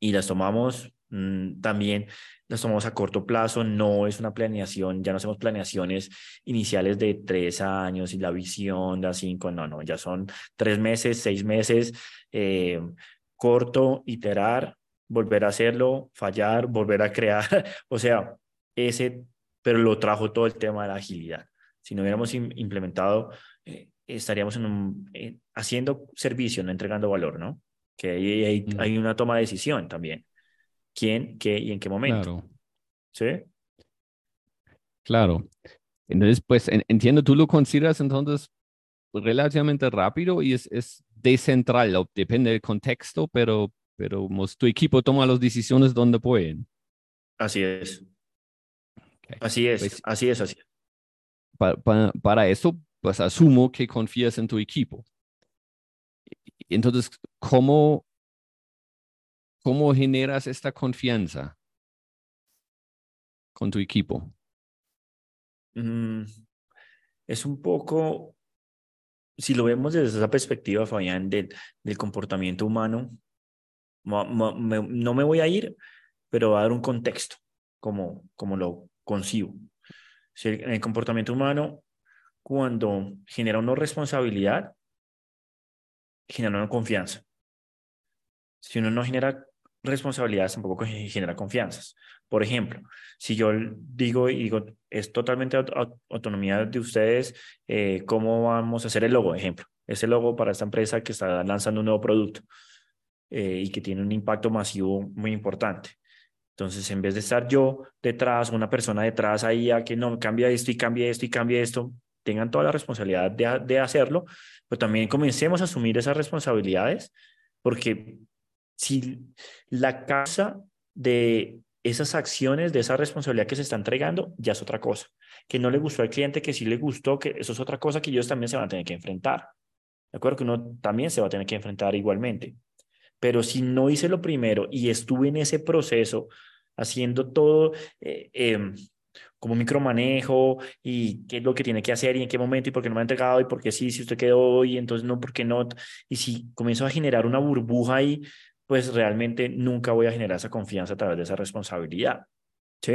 y las tomamos mmm, también, las tomamos a corto plazo, no es una planeación, ya no hacemos planeaciones iniciales de tres años y la visión de cinco, no, no, ya son tres meses, seis meses, eh, corto, iterar, volver a hacerlo, fallar, volver a crear, *laughs* o sea, ese, pero lo trajo todo el tema de la agilidad. Si no hubiéramos implementado, eh, estaríamos en un, eh, haciendo servicio, no entregando valor, ¿no? Que ahí hay, mm. hay, una toma de decisión también. ¿Quién, qué y en qué momento? Claro. ¿Sí? Claro. Entonces, pues entiendo, tú lo consideras entonces relativamente rápido y es, es decentral, depende del contexto, pero pero tu equipo toma las decisiones donde pueden. Así es. Así es, pues así es, así Para, eso, pues asumo que confías en tu equipo. Entonces, ¿cómo, cómo generas esta confianza con tu equipo? mm, es un poco, si lo vemos desde esa perspectiva, Fabián, del, del comportamiento humano, no me voy a ir, pero va a dar un contexto, como, como lo concibo. En el comportamiento humano, cuando genera una responsabilidad, genera una confianza. Si uno no genera responsabilidades, tampoco genera confianzas. Por ejemplo, si yo digo y digo, es totalmente autonomía de ustedes, eh, ¿cómo vamos a hacer el logo? Ejemplo, ese logo para esta empresa que está lanzando un nuevo producto eh, y que tiene un impacto masivo muy importante. Entonces, en vez de estar yo detrás, una persona detrás ahí a que no, cambia esto y cambia esto y cambia esto, tengan toda la responsabilidad de, de hacerlo, pero también comencemos a asumir esas responsabilidades, porque si la causa de esas acciones, de esa responsabilidad que se está entregando, ya es otra cosa. Que no le gustó al cliente, que sí le gustó, que eso es otra cosa que ellos también se van a tener que enfrentar. ¿De acuerdo? Que uno también se va a tener que enfrentar igualmente. Pero si no hice lo primero y estuve en ese proceso haciendo todo eh, em, como micromanejo y qué es lo que tiene que hacer y en qué momento y por qué no me ha entregado y por qué sí, si usted quedó y entonces no, por qué no. Y si comienzo a generar una burbuja ahí, pues realmente nunca voy a generar esa confianza a través de esa responsabilidad. ¿Sí?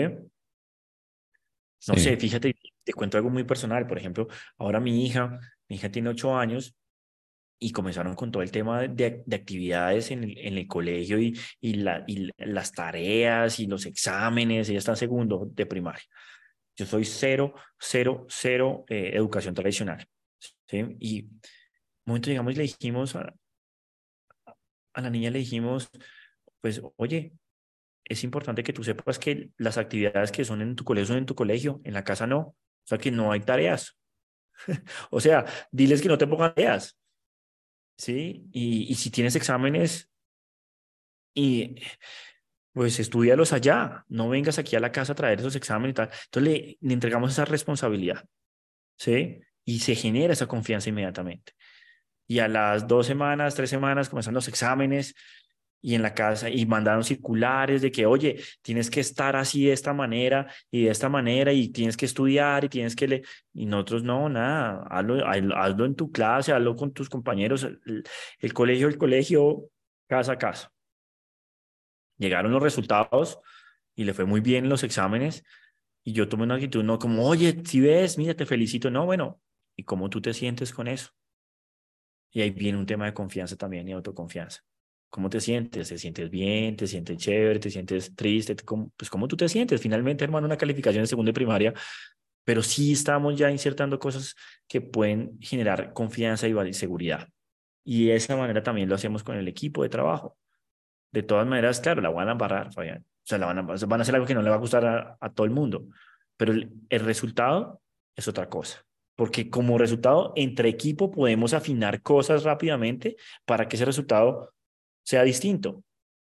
No sé, fíjate, te cuento algo muy personal. Por ejemplo, ahora mi hija, mi hija tiene ocho años y comenzaron con todo el tema de, de actividades en el, en el, colegio y, y, la, y las tareas y los exámenes. Ella está en segundo de primaria. Yo soy cero, cero, cero eh, educación tradicional. Y un momento llegamos y le dijimos a, a la niña le dijimos, pues, oye, es importante que tú sepas que las actividades que son en tu colegio son en tu colegio, en la casa no. O sea, que no hay tareas. *laughs* o sea, diles que no te pongan tareas. ¿Sí? Y, y si tienes exámenes, y pues estudialos allá. No vengas aquí a la casa a traer esos exámenes y tal. Entonces le, le entregamos esa responsabilidad. ¿Sí? Y se genera esa confianza inmediatamente y a las dos semanas, tres semanas comenzaron los exámenes y en la casa y mandaron circulares de que, oye, tienes que estar así de esta manera y de esta manera y tienes que estudiar y tienes que leer. Y nosotros no, nada, hazlo, hazlo en tu clase, hazlo con tus compañeros, el, el colegio, el colegio, casa a casa. Llegaron los resultados y le fue muy bien en los exámenes y yo tomé una actitud, no como, oye, si ves, mira, te felicito, no, bueno, ¿y cómo tú te sientes con eso? Y ahí viene un tema de confianza también y autoconfianza. ¿Cómo te sientes? ¿Te sientes bien? ¿Te sientes chévere? ¿Te sientes triste? Pues cómo tú te sientes. Finalmente, hermano, una calificación de segunda y primaria, pero sí estamos ya insertando cosas que pueden generar confianza y seguridad. Y de esa manera también lo hacemos con el equipo de trabajo. De todas maneras, claro, la van a embarrar, Fabián. O sea, la van a, van a hacer algo que no le va a gustar a, a todo el mundo. Pero el, el resultado es otra cosa porque como resultado, entre equipo podemos afinar cosas rápidamente para que ese resultado sea distinto,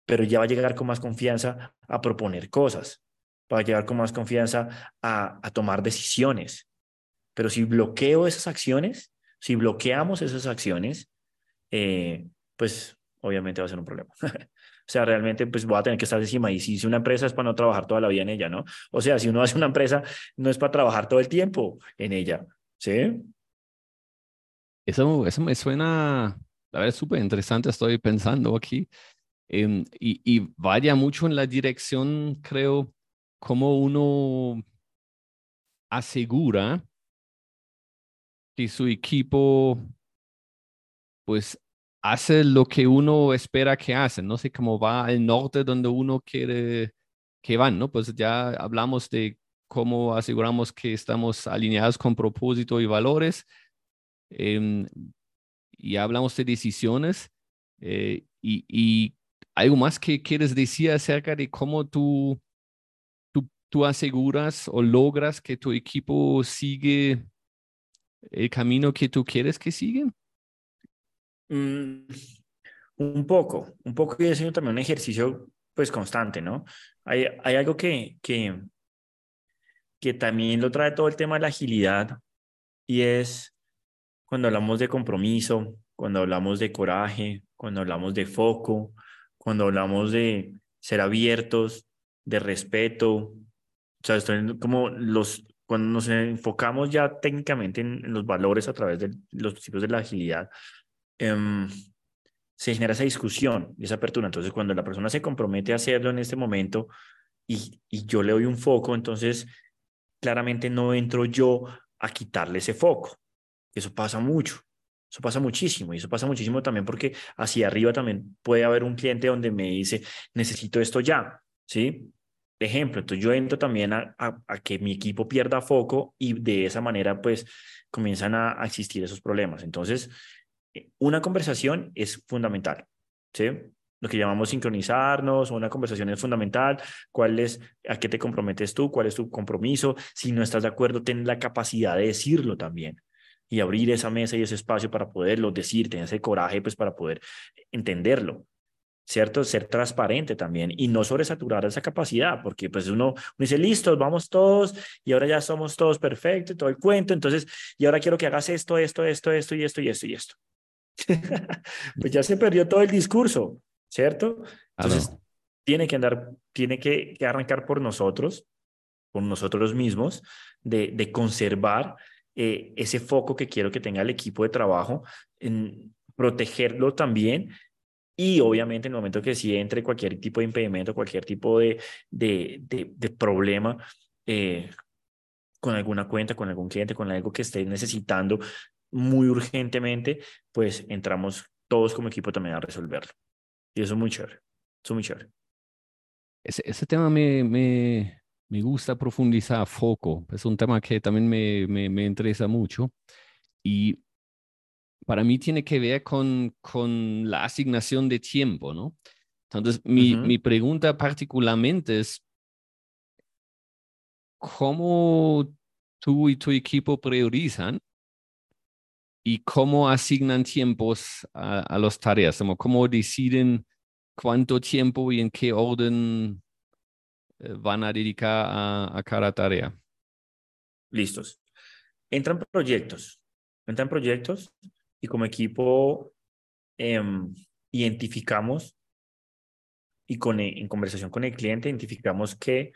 pero ya va a llegar con más confianza a proponer cosas, va a llegar con más confianza a, a tomar decisiones. Pero si bloqueo esas acciones, si bloqueamos esas acciones, eh, pues obviamente va a ser un problema. *laughs* o sea, realmente pues voy a tener que estar encima y si una empresa es para no trabajar toda la vida en ella, ¿no? O sea, si uno hace una empresa no es para trabajar todo el tiempo en ella, ¿Sí? Eso, eso me suena, a ver, súper interesante, estoy pensando aquí. Em, y, y, vaya mucho en la dirección, creo, como uno asegura que su equipo, pues, hace lo que uno espera que hacen. No sé cómo va al norte donde uno quiere que van, ¿no? Pues ya hablamos de cómo aseguramos que estamos alineados con propósito y valores. Em, y hablamos de decisiones. Eh, y, algo más que quieres decir acerca de cómo tú, tú, tú aseguras o logras que tu equipo sigue el camino que tú quieres que sigan? Mm, un poco, un poco y es también un ejercicio pues constante, ¿no? Hay, hay algo que, que, que también lo trae todo el tema de la agilidad y es cuando hablamos de compromiso, cuando hablamos de coraje, cuando hablamos de foco, cuando hablamos de ser abiertos, de respeto. O sea, como los, cuando nos enfocamos ya técnicamente en, los valores a través de los principios de la agilidad, em, se genera esa discusión y esa apertura. Entonces, cuando la persona se compromete a hacerlo en este momento y, y yo le doy un foco, entonces claramente no entro yo a quitarle ese foco. Eso pasa mucho. Eso pasa muchísimo y eso pasa muchísimo también porque hacia arriba también puede haber un cliente donde me dice, necesito esto ya, ¿sí? Ejemplo, entonces yo entro también a, a, que mi equipo pierda foco y de esa manera pues comienzan a, a existir esos problemas. Entonces, una conversación es fundamental, ¿sí? Lo que llamamos sincronizarnos, una conversación es fundamental. ¿Cuál es, a qué te comprometes tú? ¿Cuál es tu compromiso? Si no estás de acuerdo, ten la capacidad de decirlo también y abrir esa mesa y ese espacio para poderlo decir, tener ese coraje pues para poder entenderlo, ¿cierto? Ser transparente también y no sobresaturar esa capacidad, porque pues uno, uno dice, listo, vamos todos y ahora ya somos todos perfectos, todo el cuento, entonces, y ahora quiero que hagas esto, esto, esto, esto y esto y esto y esto. *laughs* pues ya se perdió todo el discurso, ¿cierto? Entonces, tiene que andar, tiene que, que, arrancar por nosotros, por nosotros mismos, de, de conservar eh, ese foco que quiero que tenga el equipo de trabajo, en protegerlo también y obviamente en el momento que si entre cualquier tipo de impedimento, cualquier tipo de, de, de, problema eh, con alguna cuenta, con algún cliente, con algo que esté necesitando muy urgentemente, pues entramos todos como equipo también a resolverlo. Y eso es muy chévere. Eso es muy chévere. Ese, ese tema me, me, me gusta profundizar foco. Es un tema que también me, me, me interesa mucho. Y para mí tiene que ver con, con la asignación de tiempo, ¿no? Entonces, mi, mi pregunta particularmente es, ¿cómo tú y tu equipo priorizan y cómo asignan tiempos a, a las tareas? ¿Cómo deciden cuánto tiempo y en qué orden eh, van a dedicar a, cada tarea? Listos. Entran proyectos, entran proyectos y como equipo em, identificamos y con, e, en conversación con el cliente identificamos que,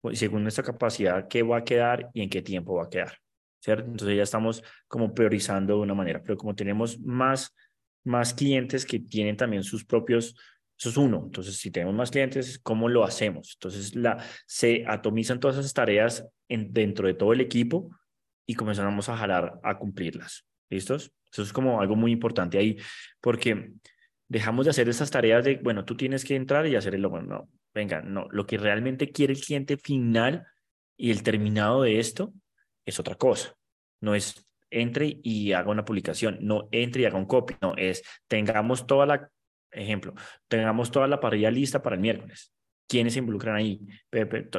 pues, según nuestra capacidad, qué va a quedar y en qué tiempo va a quedar. ¿Cierto? Entonces ya estamos como priorizando de una manera, pero como tenemos más, más clientes que tienen también sus propios eso es uno. Entonces, si tenemos más clientes, ¿cómo lo hacemos? Entonces, la, se atomizan todas esas tareas en, dentro de todo el equipo y comenzamos a jalar a cumplirlas. ¿Listos? Eso es como algo muy importante ahí, porque dejamos de hacer esas tareas de, bueno, tú tienes que entrar y hacer el bueno, no, venga, no, lo que realmente quiere el cliente final y el terminado de esto es otra cosa. No es entre y haga una publicación, no entre y haga un copy, no, es tengamos toda la Ejemplo, tengamos toda la parrilla lista para el miércoles. ¿Quiénes se involucran ahí?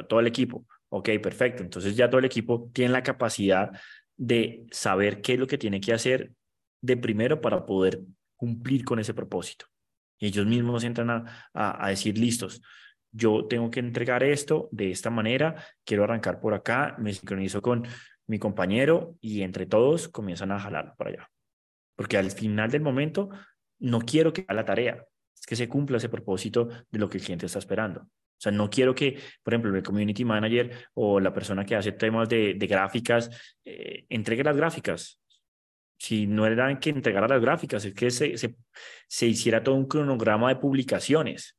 Todo el equipo. Ok, perfecto. Entonces ya todo el equipo tiene la capacidad de saber qué es lo que tiene que hacer de primero para poder cumplir con ese propósito. Y ellos mismos entran a, a, decir, listos, yo tengo que entregar esto de esta manera, quiero arrancar por acá, me sincronizo con mi compañero y entre todos comienzan a jalarlo para allá. Porque al final del momento no quiero que haga la tarea, es que se cumpla ese propósito de lo que el cliente está esperando. O sea, no quiero que, por ejemplo, el community manager o la persona que hace temas de, gráficas eh, entregue las gráficas. Si no era que entregara las gráficas, es que se, se, hiciera todo un cronograma de publicaciones.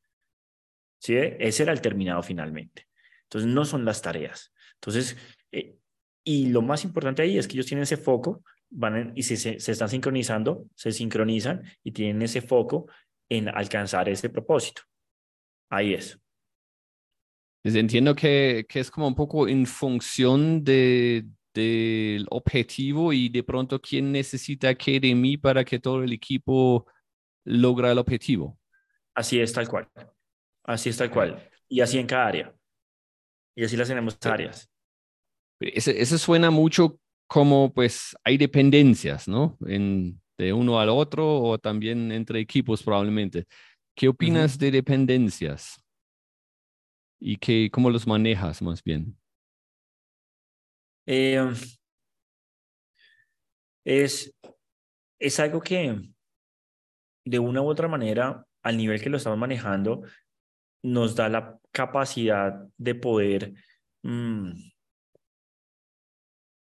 ¿Sí? Ese era el terminado finalmente. Entonces, no son las tareas. Entonces, eh, y lo más importante ahí es que ellos tienen ese foco van y se, se, están sincronizando, se sincronizan y tienen ese foco en alcanzar ese propósito. Ahí es. Pues entiendo que, que es como un poco en función de, del objetivo y de pronto quién necesita qué de mí para que todo el equipo logra el objetivo. Así es, tal cual. Así es, tal cual. Y así en cada área. Y así las tenemos áreas. Eso suena mucho como pues hay dependencias, ¿no? En, de uno al otro o también entre equipos probablemente. ¿Qué opinas de dependencias? ¿Y qué, cómo los manejas más bien? Eh, es, es algo que de una u otra manera, al nivel que lo estamos manejando, nos da la capacidad de poder mm,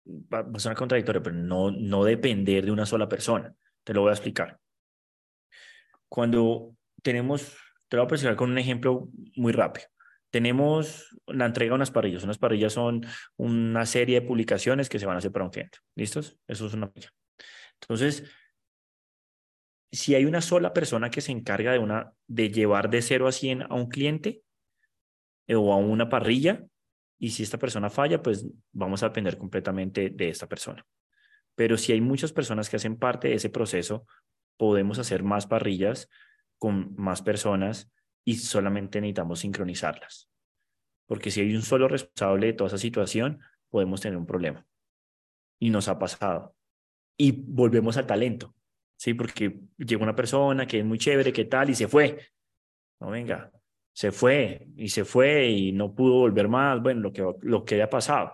va a sonar contradictorio, pero no, no depender de una sola persona. Te lo voy a explicar. Cuando tenemos, te lo voy a explicar con un ejemplo muy rápido. Tenemos la entrega de unas parrillas. Unas parrillas son una serie de publicaciones que se van a hacer para un cliente. ¿Listos? Eso es una parrilla. Entonces, si hay una sola persona que se encarga de, una, de llevar de 0 a 100 a un cliente eh, o a una parrilla, y si esta persona falla, pues vamos a depender completamente de esta persona. Pero si hay muchas personas que hacen parte de ese proceso, podemos hacer más parrillas con más personas y solamente necesitamos sincronizarlas. Porque si hay un solo responsable de toda esa situación, podemos tener un problema. Y nos ha pasado. Y volvemos al talento. ¿sí? Porque llega una persona que es muy chévere, que tal, y se fue. No, venga, se fue y se fue y no pudo volver más, bueno, lo que, lo que haya pasado.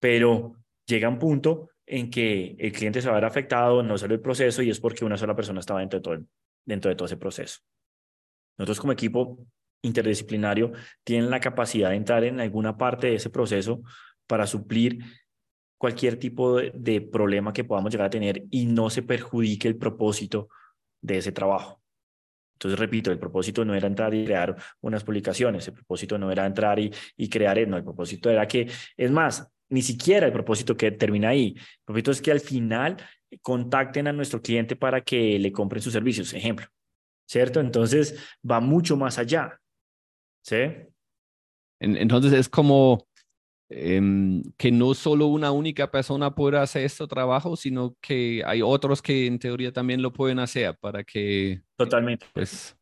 Pero llega un punto en que el cliente se va a ver afectado, no sale el proceso y es porque una sola persona estaba dentro de todo, dentro de todo ese proceso. Nosotros como equipo interdisciplinario tienen la capacidad de entrar en alguna parte de ese proceso para suplir cualquier tipo de, problema que podamos llegar a tener y no se perjudique el propósito de ese trabajo. Entonces, repito, el propósito no era entrar y crear unas publicaciones, el propósito no era entrar y, y crear, no, el propósito era que, es más, ni siquiera el propósito que termina ahí, el propósito es que al final contacten a nuestro cliente para que le compren sus servicios, ejemplo, ¿cierto? Entonces, va mucho más allá, ¿sí? Entonces, es como Em, que no solo una única persona pueda hacer este trabajo, sino que hay otros que en teoría también lo pueden hacer para que... Totalmente. Pues,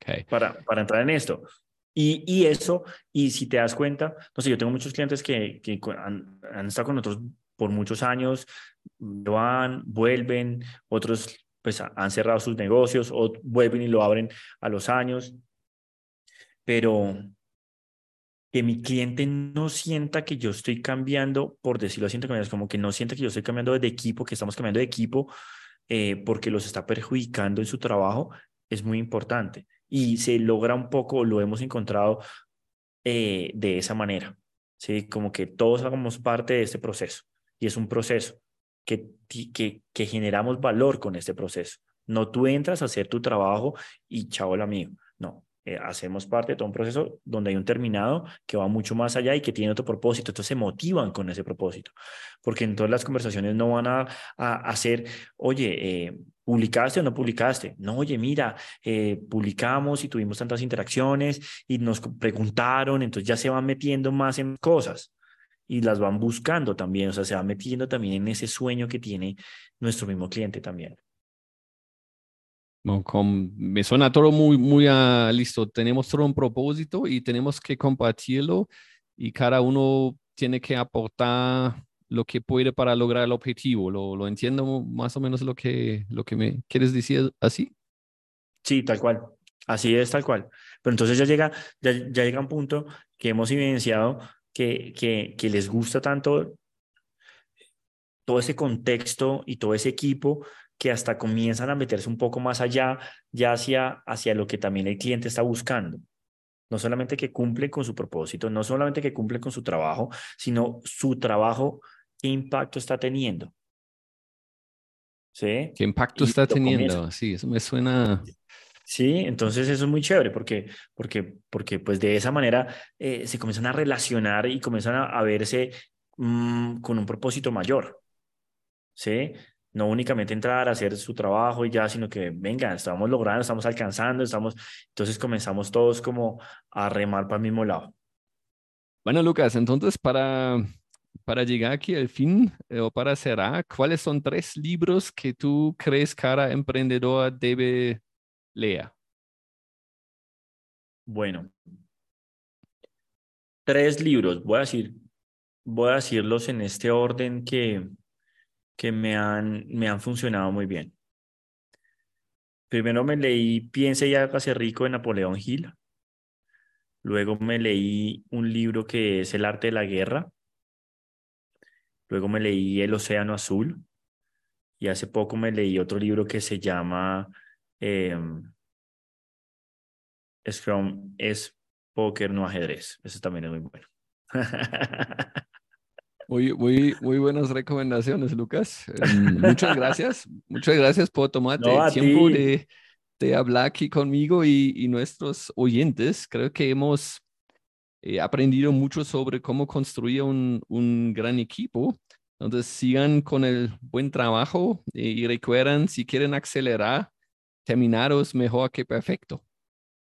okay. para, para entrar en esto. Y, y, eso, y si te das cuenta, no sé, yo tengo muchos clientes que, que han, han estado con nosotros por muchos años, van, vuelven, otros pues han cerrado sus negocios o vuelven y lo abren a los años, pero que mi cliente no sienta que yo estoy cambiando, por decirlo así, como que no sienta que yo estoy cambiando de equipo, que estamos cambiando de equipo, eh, porque los está perjudicando en su trabajo, es muy importante. Y se logra un poco, lo hemos encontrado eh, de esa manera, ¿sí? Como que todos hagamos parte de este proceso. Y es un proceso que, que, generamos valor con este proceso. No tú entras a hacer tu trabajo y chao el amigo. Eh, hacemos parte de todo un proceso donde hay un terminado que va mucho más allá y que tiene otro propósito. Entonces se motivan con ese propósito, porque en todas las conversaciones no van a, hacer, oye, eh, ¿publicaste o no publicaste? No, oye, mira, eh, publicamos y tuvimos tantas interacciones y nos preguntaron, entonces ya se van metiendo más en cosas y las van buscando también, o sea, se van metiendo también en ese sueño que tiene nuestro mismo cliente también me suena todo muy, muy uh, listo. Tenemos todo un propósito y tenemos que compartirlo y cada uno tiene que aportar lo que puede para lograr el objetivo. ¿Lo, lo entiendo más o menos lo que, lo que me quieres decir así? Sí, tal cual. Así es, tal cual. Pero entonces ya llega, ya, ya llega un punto que hemos evidenciado que, que, que les gusta tanto todo ese contexto y todo ese equipo que hasta comienzan a meterse un poco más allá, ya hacia, hacia lo que también el cliente está buscando. No solamente que cumple con su propósito, no solamente que cumple con su trabajo, sino su trabajo, qué impacto está teniendo. ¿Sí? ¿Qué impacto está teniendo? Sí, eso me suena. Sí, entonces eso es muy chévere porque, porque, porque pues de esa manera eh, se comienzan a relacionar y comienzan a, verse mm, con un propósito mayor. ¿Sí? No únicamente entrar a hacer su trabajo y ya, sino que venga, estamos logrando, estamos alcanzando, estamos, entonces comenzamos todos como a remar para el mismo lado. Bueno, Lucas, entonces para, para llegar aquí al fin eh, o para cerrar, ¿cuáles son tres libros que tú crees cada emprendedor debe leer? Bueno, tres libros, voy a decir, voy a decirlos en este orden que, que me han, me han funcionado muy bien. Primero me leí Piense y hágase rico de Napoleón Hill. Luego me leí un libro que es El arte de la guerra. Luego me leí El océano azul. Y hace poco me leí otro libro que se llama eh, Scrum es póker, no ajedrez. Eso también es muy bueno. *laughs* Muy, muy, muy buenas recomendaciones, Lucas. Um, muchas gracias. Muchas gracias por tomarte No, el tiempo ti. de, de hablar aquí conmigo y, y nuestros oyentes. Creo que hemos eh, aprendido mucho sobre cómo construir un, un gran equipo. Entonces, sigan con el buen trabajo eh, y recuerden, si quieren acelerar, terminaros mejor que perfecto.